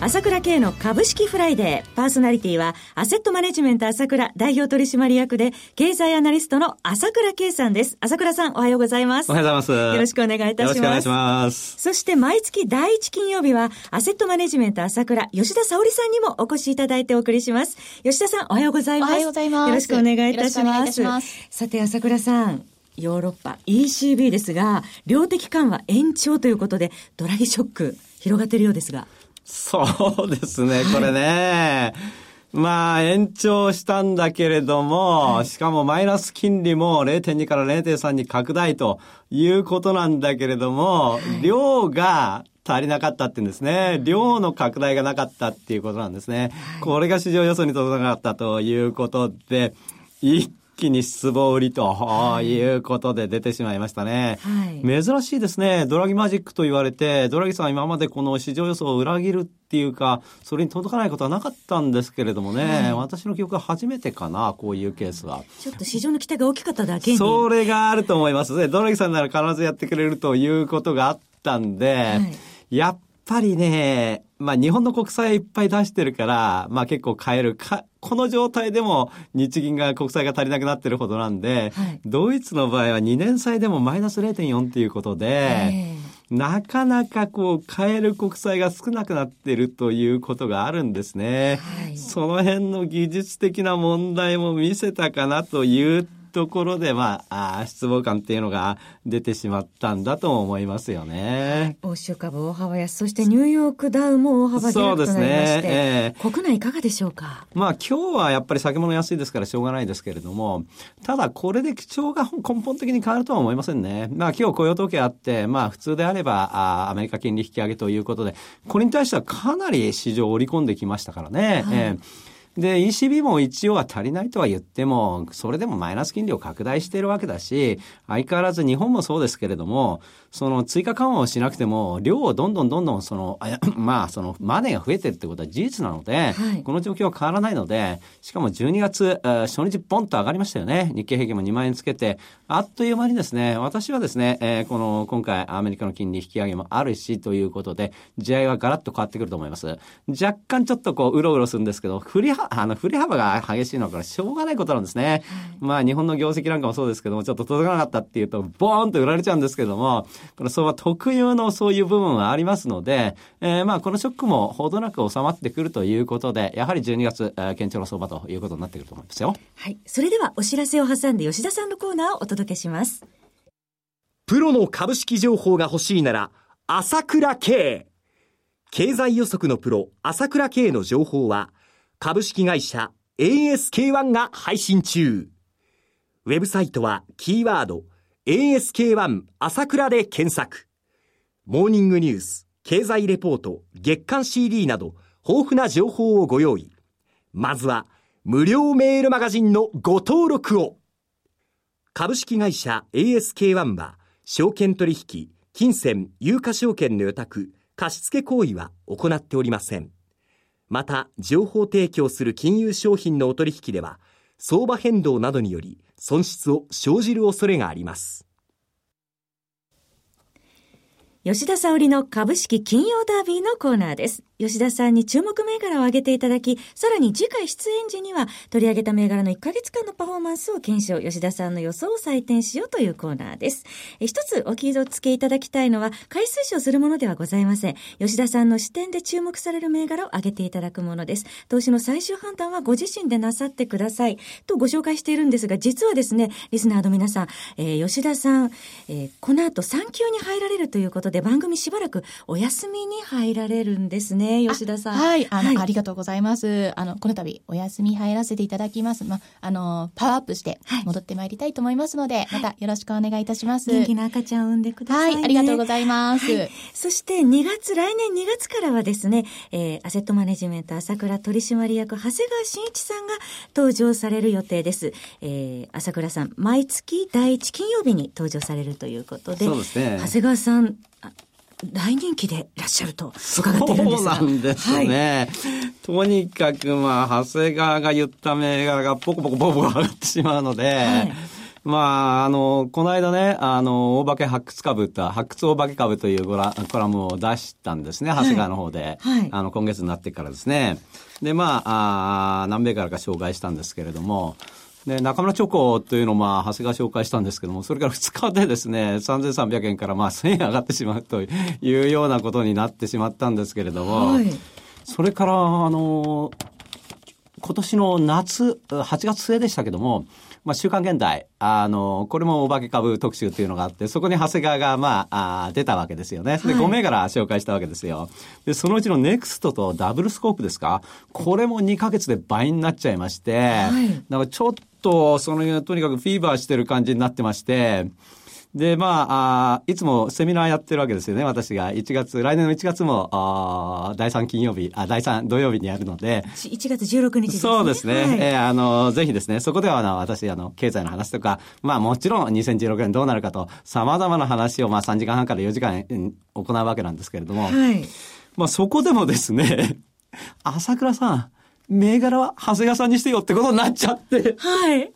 朝倉慶の株式フライデー。パーソナリティは、アセットマネジメント朝倉代表取締役で、経済アナリストの朝倉慶さんです。朝倉さん、おはようございます。おはようございます。よろしくお願いいたします。よろしくお願いします。そして、毎月第一金曜日は、アセットマネジメント朝倉、吉田沙織さんにもお越しいただいてお送りします。吉田さん、おはようございます。おはようございます。よろしくお願いいたします。ますさて、朝倉さん。ヨーロッパ ECB ですが、量的緩和延長ということで、ドラギショック広がっているようですが。そうですね、これね。まあ、延長したんだけれども、しかもマイナス金利も0.2から0.3に拡大ということなんだけれども、量が足りなかったってんですね。量の拡大がなかったっていうことなんですね。これが市場予想に届かなかったということで、一気に失望売りということで出てしまいましたね。はい、珍しいですね。ドラギマジックと言われて、ドラギさん今までこの市場予想を裏切るっていうか、それに届かないことはなかったんですけれどもね、はい、私の記憶は初めてかな、こういうケースは。ちょっと市場の期待が大きかっただけに。それがあると思いますね。ドラギさんなら必ずやってくれるということがあったんで、はい、やっぱりね、まあ日本の国債いっぱい出してるから、まあ結構買えるか、この状態でも日銀が国債が足りなくなってるほどなんで、はい、ドイツの場合は2年債でもマイナス0.4っていうことで、なかなかこう買える国債が少なくなってるということがあるんですね。はい、その辺の技術的な問題も見せたかなというところで、まあ、あ失望感っていうのが出てしまったんだと思いますよね。欧州株大幅安、そしてニューヨークダウも大幅下落となりまして、ねえー、国内いかがでしょうか？まあ今日はやっぱり先物安いですからしょうがないですけれども、ただこれで基調が根本的に変わるとは思いませんね。まあ今日雇用統計あって、まあ普通であればあアメリカ金利引き上げということで、これに対してはかなり市場を織り込んできましたからね。はい、えーで、ECB も一応は足りないとは言っても、それでもマイナス金利を拡大しているわけだし、相変わらず日本もそうですけれども、その追加緩和をしなくても、量をどんどんどんどんその、まあ、そのマネーが増えてるってことは事実なので、はい、この状況は変わらないので、しかも12月、初日ポンと上がりましたよね。日経平均も2万円つけて、あっという間にですね、私はですね、えー、この、今回アメリカの金利引き上げもあるしということで、地合いはガラッと変わってくると思います。若干ちょっとこう、うろうろするんですけど、振りは、あの、振り幅が激しいのからしょうがないことなんですね。はい、まあ、日本の業績なんかもそうですけども、ちょっと届かなかったっていうと、ボーンと売られちゃうんですけども、この相場特有のそういう部分はありますので、えー、まあ、このショックもほどなく収まってくるということで、やはり12月、えー、堅調な相場ということになってくると思いますよ。はい。それでは、お知らせを挟んで吉田さんのコーナーをお届けします。プロの株式情報が欲しいなら、朝倉慶。経済予測のプロ、朝倉慶の情報は、株式会社 ASK1 が配信中。ウェブサイトはキーワード ASK1 朝倉で検索。モーニングニュース、経済レポート、月刊 CD など豊富な情報をご用意。まずは無料メールマガジンのご登録を。株式会社 ASK1 は証券取引、金銭、有価証券の予託、貸付行為は行っておりません。また、情報提供する金融商品のお取引では、相場変動などにより損失を生じる恐れがあります。吉田沙織の株式金曜ダービーのコーナーです。吉田さんに注目銘柄を挙げていただき、さらに次回出演時には取り上げた銘柄の1ヶ月間のパフォーマンスを検証、吉田さんの予想を採点しようというコーナーです。一つお気をつけいただきたいのは、回数賞するものではございません。吉田さんの視点で注目される銘柄を挙げていただくものです。投資の最終判断はご自身でなさってください。とご紹介しているんですが、実はですね、リスナーの皆さん、えー、吉田さん、えー、この後産休に入られるということで、番組しばらくお休みに入られるんですね。ね、吉田さん。はい、あの、はい、ありがとうございます。あの、この度、お休み入らせていただきます。ま、あの、パワーアップして、戻ってまいりたいと思いますので、はい、またよろしくお願いいたします。元気な赤ちゃんを産んでください、ね、はい、ありがとうございます。はい、そして、2月、来年2月からはですね、えー、アセットマネジメント朝倉取締役、長谷川慎一さんが登場される予定です。えー、朝倉さん、毎月第1金曜日に登場されるということで、そうですね。長谷川さん、大人気でいらっしゃると伺っているんですが。そうなんですね。はい、とにかく、まあ、長谷川が言った銘柄がポコポコポコ上がってしまうので、はいまあ、あの、この間ね、あの、大化け発掘株と、発掘大化け株というコラコラムを出したんですね、長谷川の方で。はい、あの、今月になってからですね。で、まあ、あ何名からか紹介したんですけれども、で、中村チョコというのを、まあ、長谷川紹介したんですけども、それから2日でですね、3300円からまあ1000円上がってしまうというようなことになってしまったんですけれども、はい、それから、あの、今年の夏、8月末でしたけども、まあ、週刊現代、あの、これもお化け株特集っていうのがあって、そこに長谷川が、まあ、あ出たわけですよね。で、5銘柄紹介したわけですよ。で、そのうちのネクストとダブルスコープですか？これも2ヶ月で倍になっちゃいまして、はい、だからちょっと、その、とにかくフィーバーしてる感じになってまして、で、まあ、あいつもセミナーやってるわけですよね、私が。1月、来年の1月も、あ第3金曜日、あ、第3土曜日にやるので。1月16日ですね。そうですね。はい、えー、あの、ぜひですね、そこでは、あの、私、あの、経済の話とか、まあ、もちろん2016年どうなるかと、様々な話を、まあ、3時間半から4時間、行うわけなんですけれども。はい。まあ、そこでもですね、朝倉さん、銘柄は長谷川さんにしてよってことになっちゃって。はい。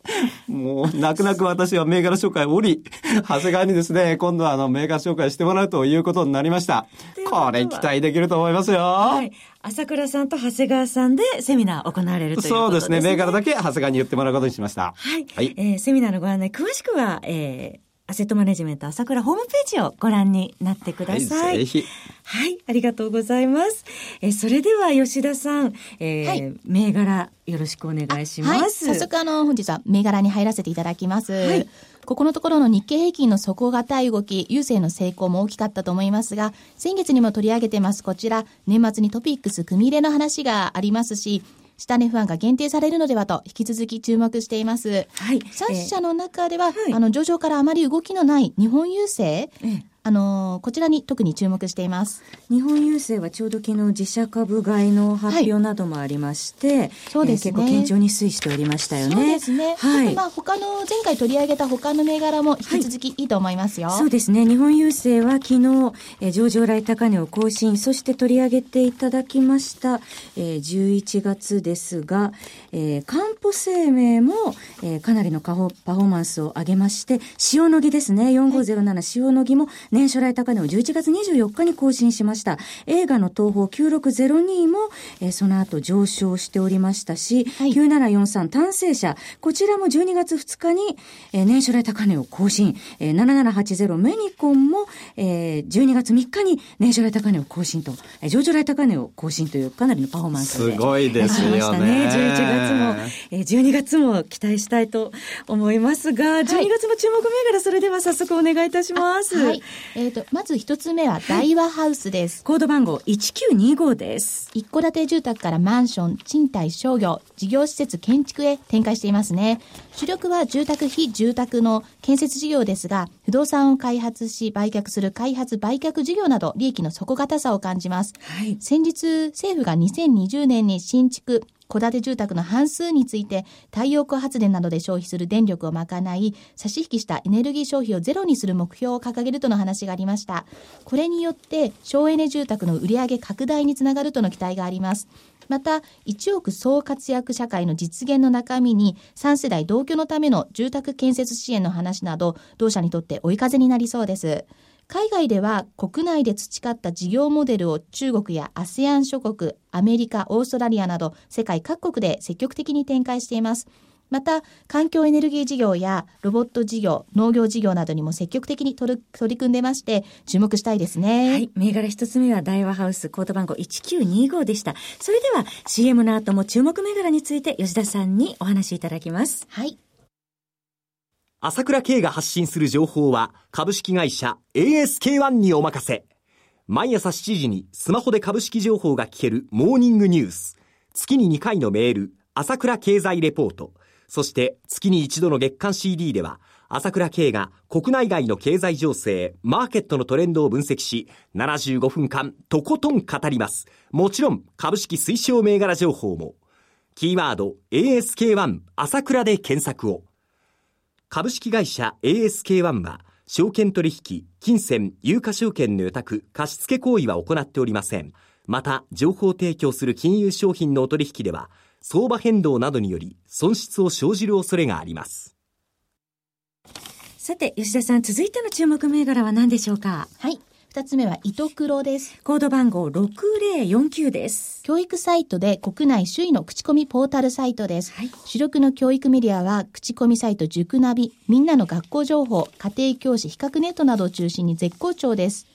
もう、泣く泣く私は銘柄紹介をおり、長谷川にですね、今度はあの、銘柄紹介してもらうということになりました。これ期待できると思いますよ。はい。朝倉さんと長谷川さんでセミナー行われるということですね。そうですね。銘柄だけ長谷川に言ってもらうことにしました。はい。はい、えー、セミナーのご案内、詳しくは、えー、アセットマネジメント朝倉ホームページをご覧になってください。はい、ぜひ。はい、ありがとうございます。えそれでは吉田さん、えー、はい、銘柄よろしくお願いします。はい、早速あの、本日は銘柄に入らせていただきます。はい。ここのところの日経平均の底堅い動き、郵政の成功も大きかったと思いますが、先月にも取り上げてます、こちら、年末にトピックス組入れの話がありますし、下値不安が限定されるのではと引き続き注目しています。はい。3社の中では、えーはい、あの上場からあまり動きのない日本郵政、えーあのこちらに特に注目しています。日本郵政はちょうど昨日自社株買いの発表などもありまして、はい、そうですね、えー、結構堅調に推移しておりましたよね。そうですね。はい。まあ他の前回取り上げた他の銘柄も引き続きいいと思いますよ。はい、そうですね。日本郵政は昨日、えー、上場来高値を更新、そして取り上げていただきました、えー、11月ですが、えー、かんぽ生命も、えー、かなりのパフォーマンスを上げまして、塩野義ですね。4507塩野義も年初来高値を11月24日に更新しました。映画の東宝9602も、えー、その後上昇しておりましたし、はい、9743単成者、こちらも12月2日に、えー、年初来高値を更新、えー、7780メニコンも、えー、12月3日に年初来高値を更新と、えー、上場来高値を更新というかなりのパフォーマンスで。すごいですよね。ましたね。11月も、えー、12月も期待したいと思いますが、12月の注目銘柄、それでは早速お願いいたします。はい。えっ、ー、と、まず一つ目は大和ハウスです。コード番号1925です。一戸建て住宅からマンション、賃貸商業、事業施設建築へ展開していますね。主力は住宅非住宅の建設事業ですが、不動産を開発し売却する開発売却事業など利益の底堅さを感じます。はい、先日、政府が2020年に新築、戸建て住宅の半数について太陽光発電などで消費する電力を賄い差し引きしたエネルギー消費をゼロにする目標を掲げるとの話がありました。これによって省エネ住宅の売上拡大につながるとの期待があります。また1億総活躍社会の実現の中身に3世代同居のための住宅建設支援の話など同社にとって追い風になりそうです。海外では国内で培った事業モデルを中国や ASEAN 諸国、アメリカ、オーストラリアなど世界各国で積極的に展開しています。また、環境エネルギー事業やロボット事業、農業事業などにも積極的に取り組んでまして、注目したいですね。はい。銘柄一つ目は大和ハウスコード番号1925でした。それでは CM の後も注目銘柄について吉田さんにお話しいただきます。はい。朝倉慶が発信する情報は株式会社 ASK1 にお任せ。毎朝7時にスマホで株式情報が聞けるモーニングニュース。月に2回のメール、朝倉経済レポート。そして月に一度の月間 CD では、朝倉慶が国内外の経済情勢、マーケットのトレンドを分析し、75分間とことん語ります。もちろん株式推奨銘柄情報も。キーワード ASK1 朝倉で検索を。株式会社 ASK1 は、証券取引、金銭、有価証券の予託、貸付行為は行っておりません。また、情報提供する金融商品のお取引では、相場変動などにより損失を生じる恐れがあります。さて、吉田さん、続いての注目銘柄は何でしょうか？はい。二つ目は、糸黒です。コード番号6049です。教育サイトで国内首位の口コミポータルサイトです。はい、主力の教育メディアは、口コミサイト塾ナビ、みんなの学校情報、家庭教師比較ネットなどを中心に絶好調です。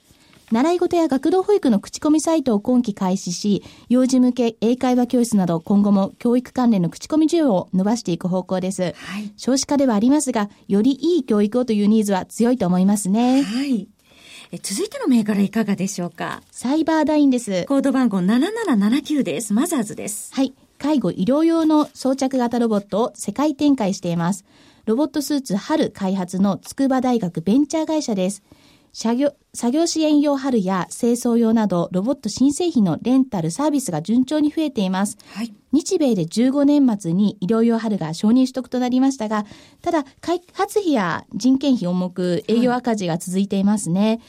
習い事や学童保育の口コミサイトを今期開始し、幼児向け英会話教室など今後も教育関連の口コミ需要を伸ばしていく方向です。はい、少子化ではありますが、よりいい教育をというニーズは強いと思いますね。はい。え続いての銘柄いかがでしょうか？サイバーダインです。コード番号7779です。マザーズです。はい。介護医療用の装着型ロボットを世界展開しています。ロボットスーツ春開発の筑波大学ベンチャー会社です。作業、作業支援用春や清掃用などロボット新製品のレンタルサービスが順調に増えています。はい、日米で15年末に医療用春が承認取得となりましたが、ただ開発費や人件費重く営業赤字が続いていますね。はい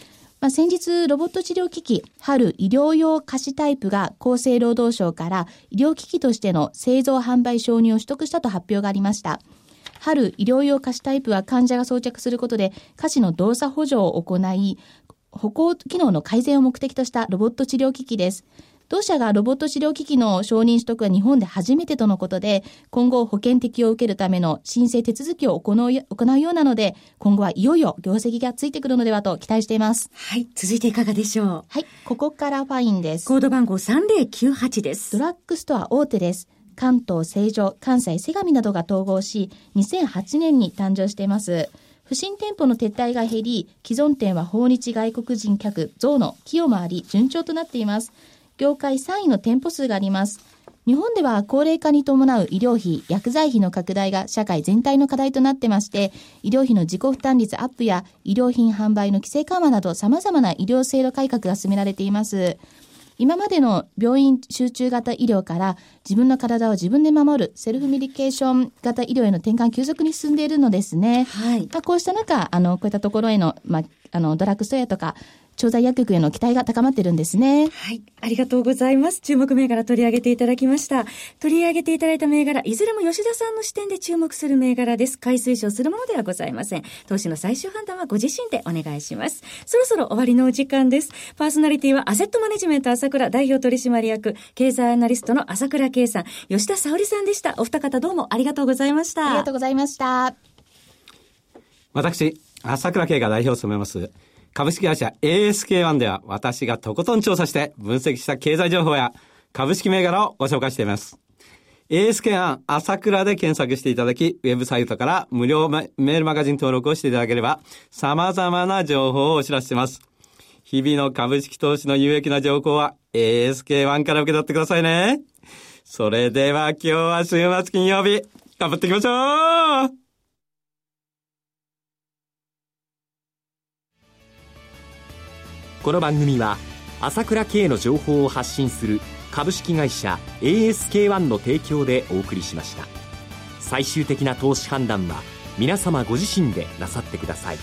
まあ、先日、ロボット治療機器、春医療用貸しタイプが厚生労働省から医療機器としての製造販売承認を取得したと発表がありました。春医療用貸しタイプは患者が装着することで、下肢の動作補助を行い、歩行機能の改善を目的としたロボット治療機器です。同社がロボット治療機器の承認取得は日本で初めてとのことで、今後保険適用を受けるための申請手続きを行う行うようなので、今後はいよいよ業績がついてくるのではと期待しています。はい。続いていかがでしょう？はい。ここからファインです。コード番号3098です。ドラッグストア大手です。関東、成城、関西、相模などが統合し、2008年に誕生しています。不審店舗の撤退が減り、既存店は訪日外国人客増の木を回り順調となっています。業界3位の店舗数があります。日本では高齢化に伴う医療費、薬剤費の拡大が社会全体の課題となってまして、医療費の自己負担率アップや医療品販売の規制緩和など様々な医療制度改革が進められています。今までの病院集中型医療から自分の体を自分で守るセルフメディケーション型医療への転換急速に進んでいるのですね。はい。まあ、こうした中、あの、こういったところへの、まあ、あの、ドラッグストアとか、調剤薬局への期待が高まってるんですね。はい。ありがとうございます。注目銘柄取り上げていただきました。取り上げていただいた銘柄、いずれも吉田さんの視点で注目する銘柄です。買い推奨するものではございません。投資の最終判断はご自身でお願いします。そろそろ終わりのお時間です。パーソナリティはアセットマネジメント朝倉代表取締役、経済アナリストの朝倉圭さん、吉田沙織さんでした。お二方どうもありがとうございました。ありがとうございました。私、朝倉圭が代表を務めます。株式会社 ASK1 では私がとことん調査して分析した経済情報や株式銘柄をご紹介しています。ASK1 朝倉で検索していただき、ウェブサイトから無料メールマガジン登録をしていただければ様々な情報をお知らせします。日々の株式投資の有益な情報は ASK1 から受け取ってくださいね。それでは今日は週末金曜日、頑張っていきましょうこの番組は朝倉慶の情報を発信する株式会社 ASK-1 の提供でお送りしました。最終的な投資判断は皆様ご自身でなさってください。